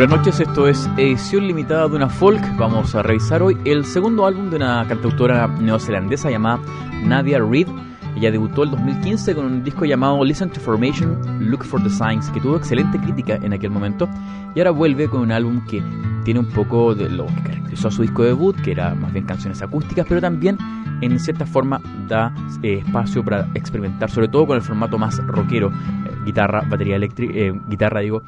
Buenas noches, esto es edición limitada de una folk. Vamos a revisar hoy el segundo álbum de una cantautora neozelandesa llamada Nadia Reid. Ella debutó el 2015 con un disco llamado Listen to Formation, Look for the Signs, que tuvo excelente crítica en aquel momento. Y ahora vuelve con un álbum que tiene un poco de lo que caracterizó a su disco debut, que era más bien canciones acústicas, pero también en cierta forma da eh, espacio para experimentar, sobre todo con el formato más rockero, eh, guitarra, batería eléctrica, eh, guitarra digo,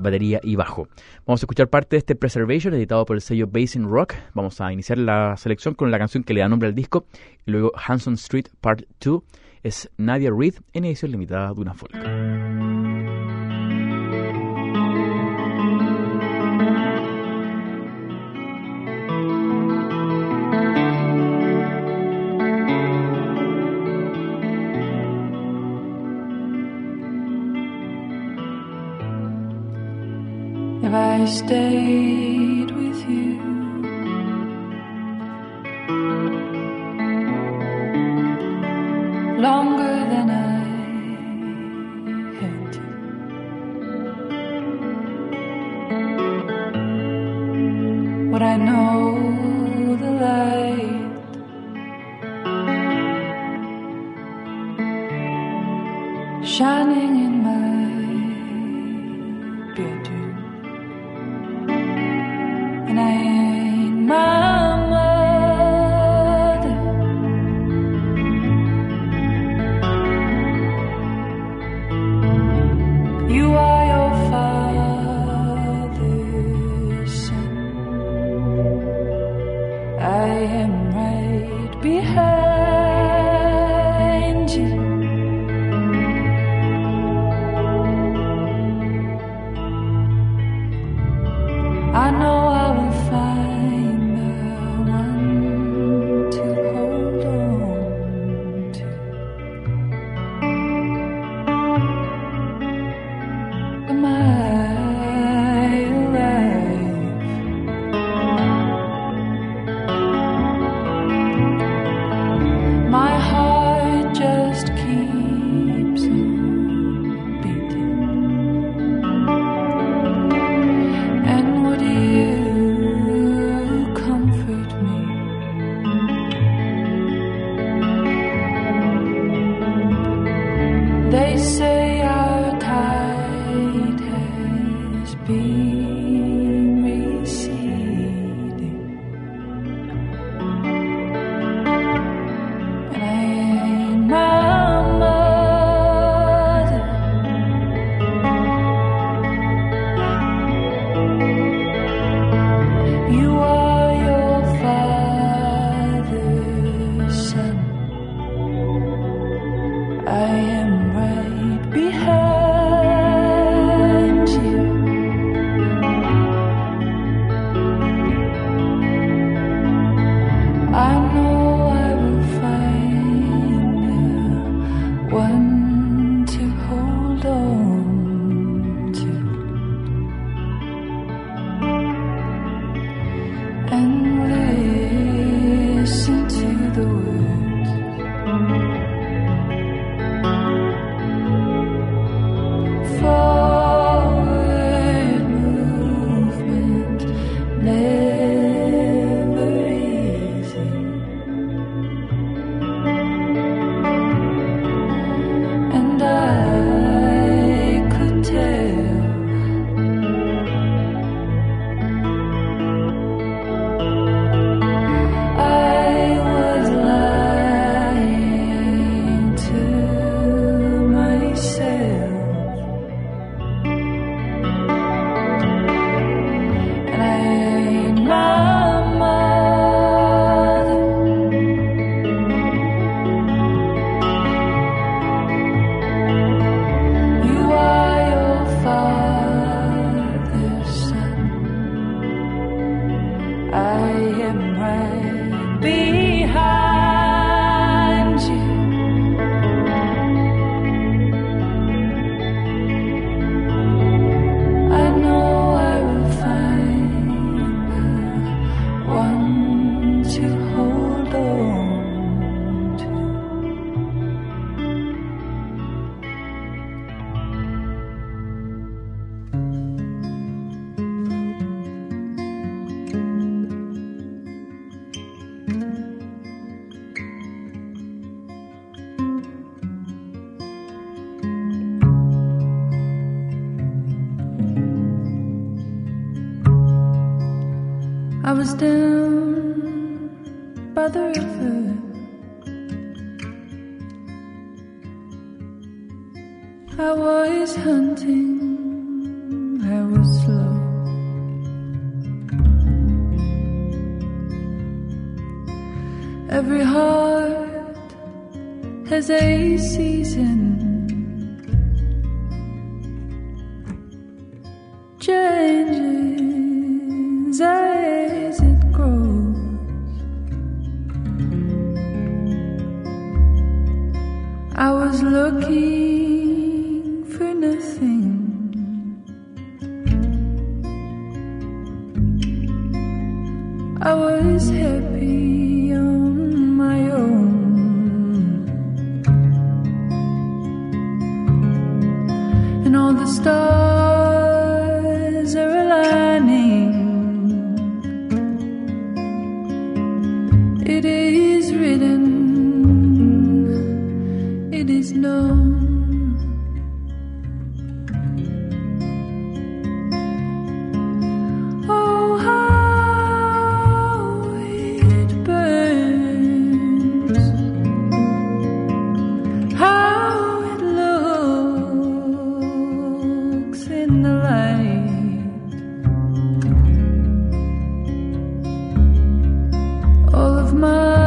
batería y bajo. Vamos a escuchar parte de este Preservation editado por el sello Basin Rock. Vamos a iniciar la selección con la canción que le da nombre al disco luego Hanson Street Part 2 es Nadia Reid en edición limitada de una folk. Stay? I. I was down by the river. I was hunting, I was slow. Every heart has a season. I was happy. my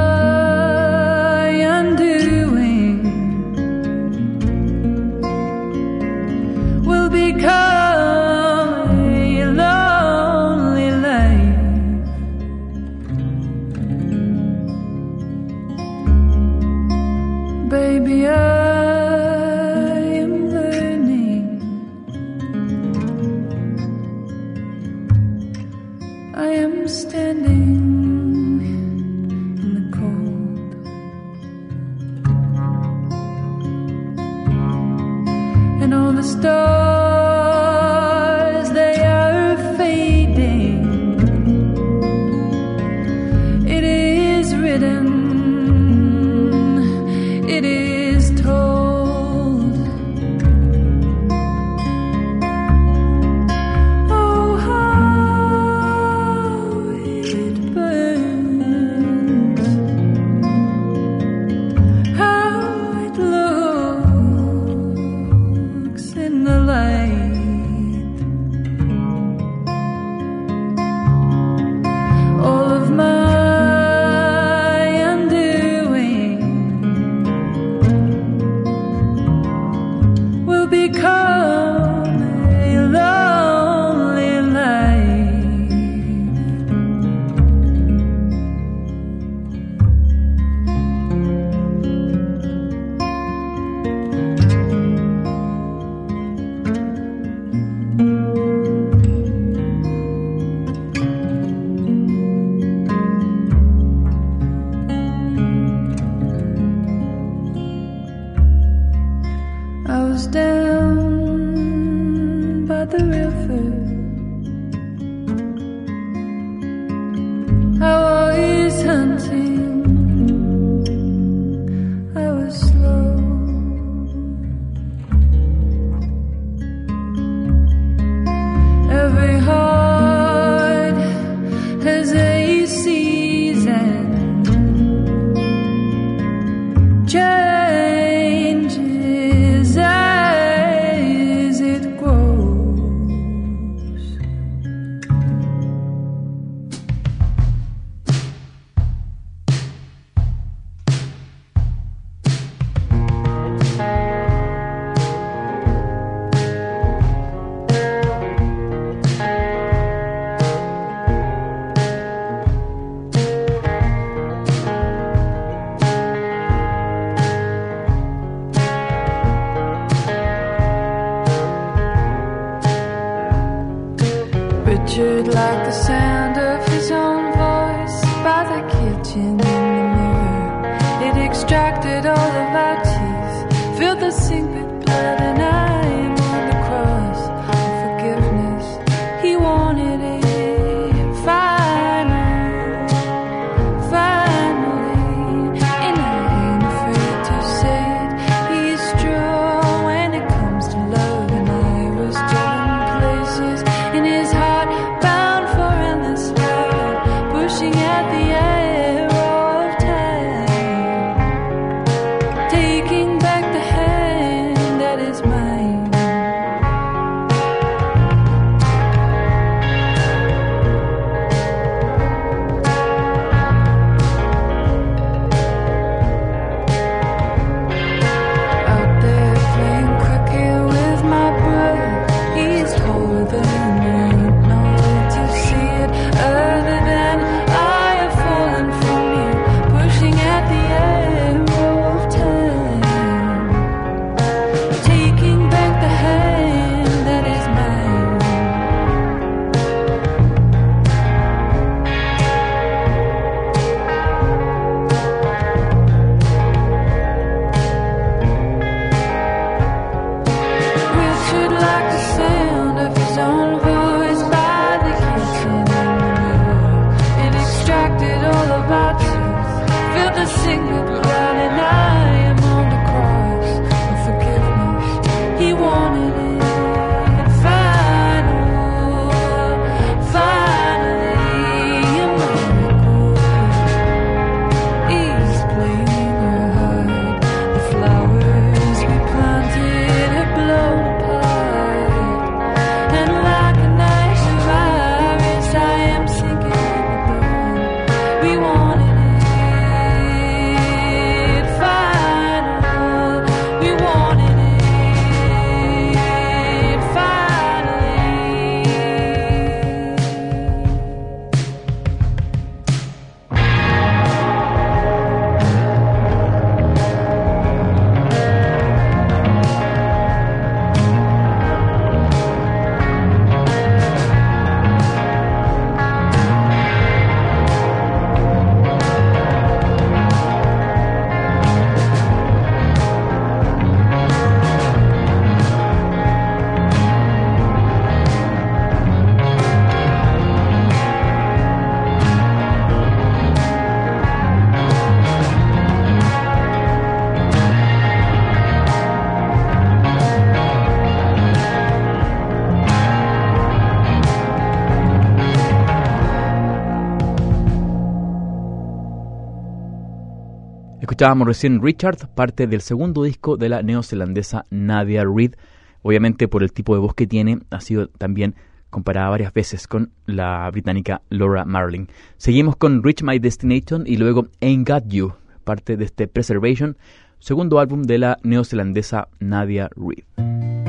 Escuchábamos recién Richard, parte del segundo disco de la neozelandesa Nadia Reid. Obviamente por el tipo de voz que tiene, ha sido también comparada varias veces con la británica Laura Marling. Seguimos con Reach My Destination y luego Ain't Got You, parte de este Preservation, segundo álbum de la neozelandesa Nadia Reid.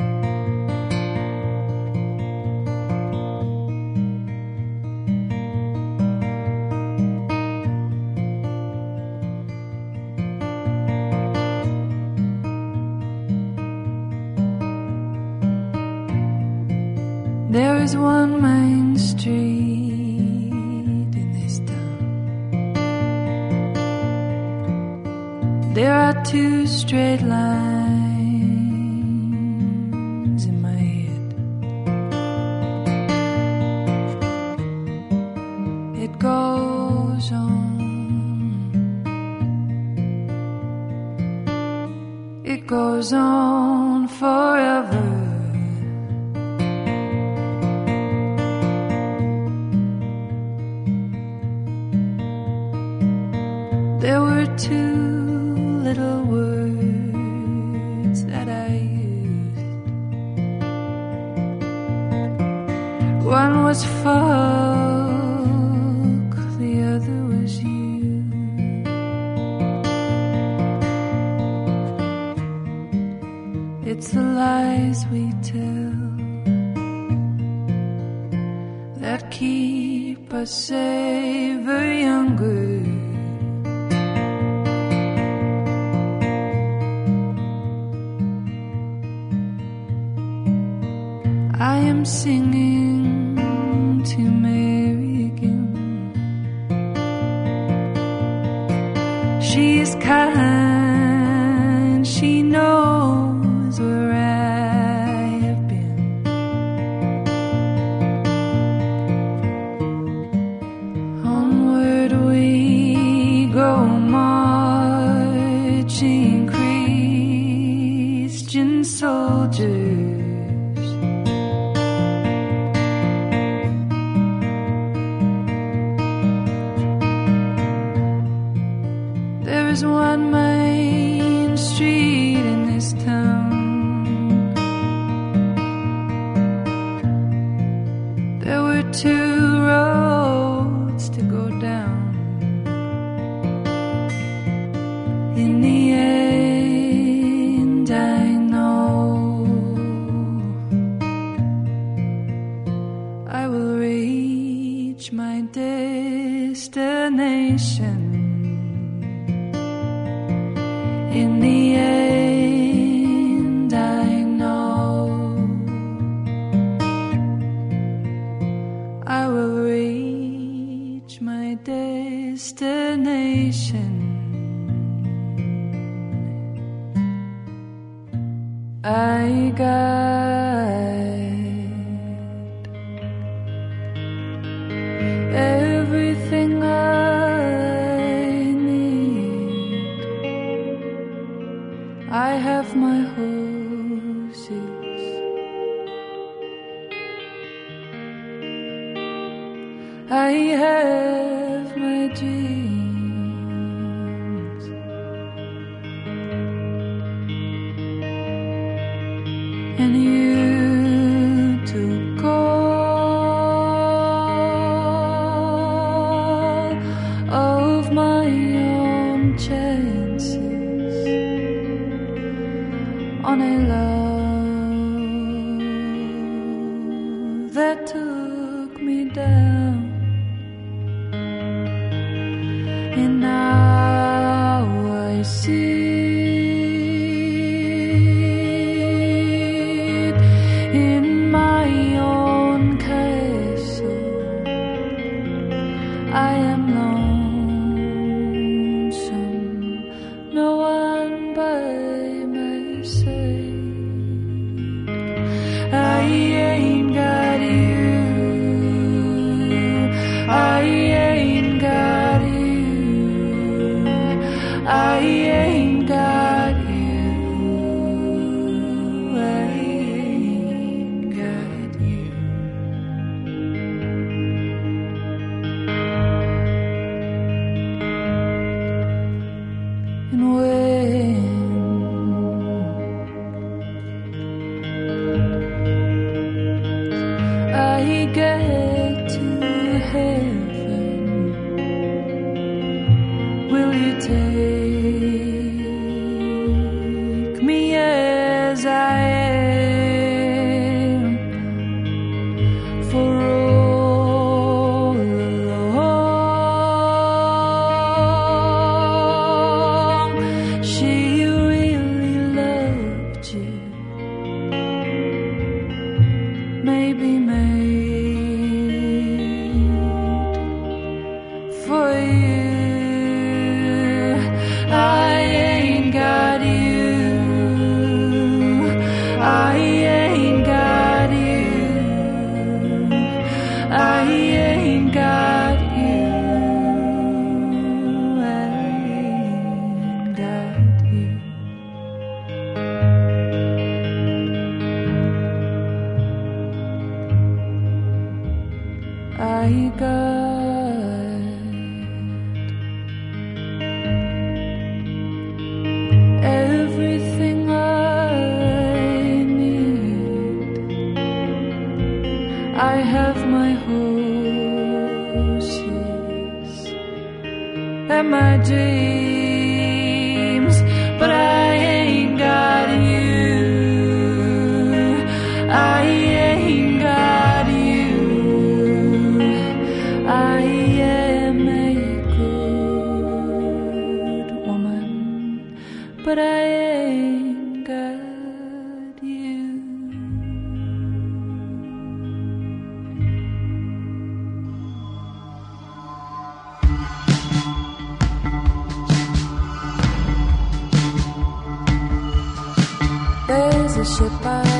Lies we tell that keep us safer younger. I am singing go. good. Everything I need, I have my horses and my dreams. the shepherd.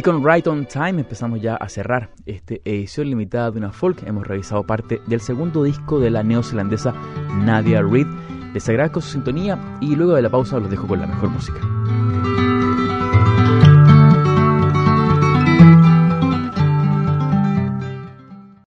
Y con Right on Time empezamos ya a cerrar esta edición limitada de una folk. Hemos revisado parte del segundo disco de la neozelandesa Nadia Reid. Les agradezco su sintonía y luego de la pausa los dejo con la mejor música.